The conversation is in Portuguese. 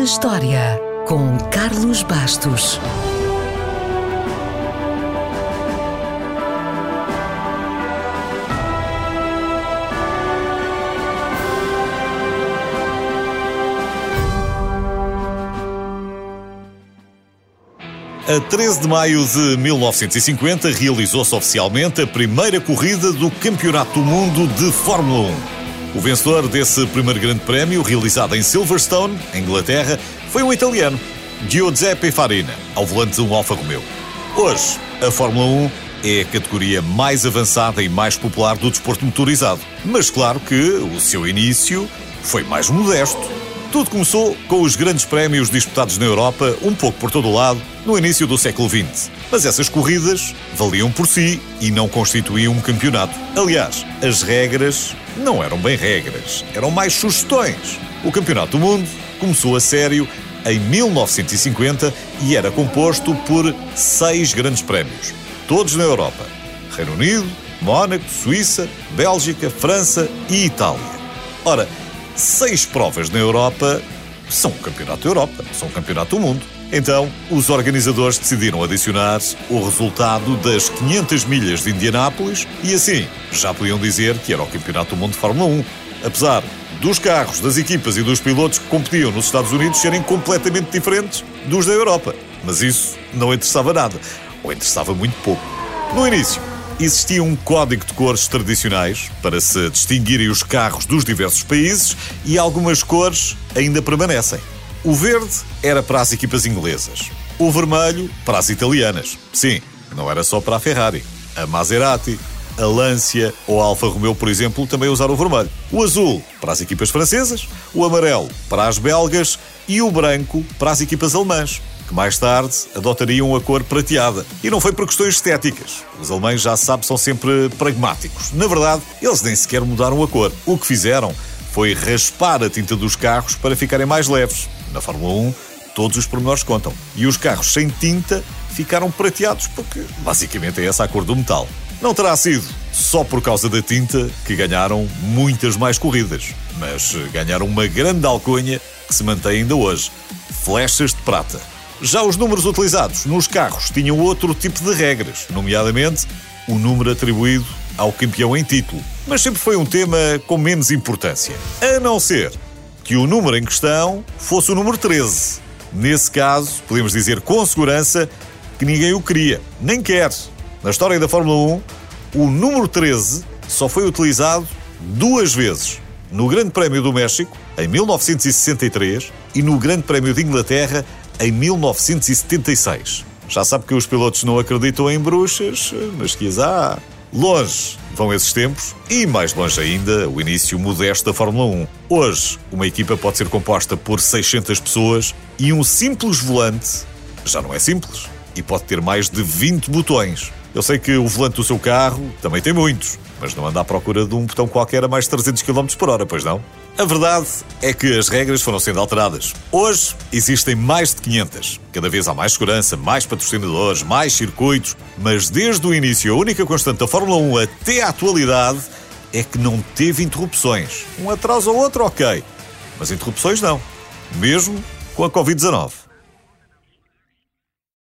na História, com Carlos Bastos. A 13 de maio de 1950 realizou-se oficialmente a primeira corrida do Campeonato do Mundo de Fórmula 1. O vencedor desse primeiro grande prémio, realizado em Silverstone, Inglaterra, foi um italiano, Giuseppe Farina, ao volante de um Alfa Romeo. Hoje, a Fórmula 1 é a categoria mais avançada e mais popular do desporto motorizado. Mas claro que o seu início foi mais modesto tudo começou com os grandes prémios disputados na Europa, um pouco por todo o lado, no início do século XX. Mas essas corridas valiam por si e não constituíam um campeonato. Aliás, as regras não eram bem regras, eram mais sugestões. O Campeonato do Mundo começou a sério em 1950 e era composto por seis grandes prémios, todos na Europa: Reino Unido, Mónaco, Suíça, Bélgica, França e Itália. Ora, seis provas na Europa são o Campeonato da Europa, são o Campeonato do Mundo. Então, os organizadores decidiram adicionar o resultado das 500 milhas de Indianápolis e assim já podiam dizer que era o Campeonato do Mundo de Fórmula 1. Apesar dos carros, das equipas e dos pilotos que competiam nos Estados Unidos serem completamente diferentes dos da Europa. Mas isso não interessava nada, ou interessava muito pouco. No início, existia um código de cores tradicionais para se distinguirem os carros dos diversos países e algumas cores ainda permanecem. O verde era para as equipas inglesas, o vermelho para as italianas. Sim, não era só para a Ferrari. A Maserati, a Lancia ou a Alfa Romeo, por exemplo, também usaram o vermelho. O azul para as equipas francesas, o amarelo para as belgas e o branco para as equipas alemãs que mais tarde adotariam a cor prateada. E não foi por questões estéticas. Os alemães, já se sabe, são sempre pragmáticos. Na verdade, eles nem sequer mudaram a cor. O que fizeram foi raspar a tinta dos carros para ficarem mais leves. Na Fórmula 1, todos os pormenores contam. E os carros sem tinta ficaram prateados porque, basicamente, é essa a cor do metal. Não terá sido só por causa da tinta que ganharam muitas mais corridas, mas ganharam uma grande alcunha que se mantém ainda hoje: flechas de prata. Já os números utilizados nos carros tinham outro tipo de regras, nomeadamente o número atribuído ao campeão em título. Mas sempre foi um tema com menos importância. A não ser que o número em questão fosse o número 13. Nesse caso, podemos dizer com segurança que ninguém o queria, nem quer. Na história da Fórmula 1, o número 13 só foi utilizado duas vezes. No Grande Prémio do México, em 1963, e no Grande Prémio de Inglaterra, em 1976. Já sabe que os pilotos não acreditam em bruxas, mas há. Longe vão esses tempos e mais longe ainda o início modesto da Fórmula 1. Hoje, uma equipa pode ser composta por 600 pessoas e um simples volante já não é simples e pode ter mais de 20 botões. Eu sei que o volante do seu carro também tem muitos, mas não anda à procura de um botão qualquer a mais de 300 km por hora, pois não? A verdade é que as regras foram sendo alteradas. Hoje existem mais de 500. Cada vez há mais segurança, mais patrocinadores, mais circuitos, mas desde o início a única constante da Fórmula 1 até à atualidade é que não teve interrupções. Um atraso ou outro, ok. Mas interrupções não. Mesmo com a Covid-19.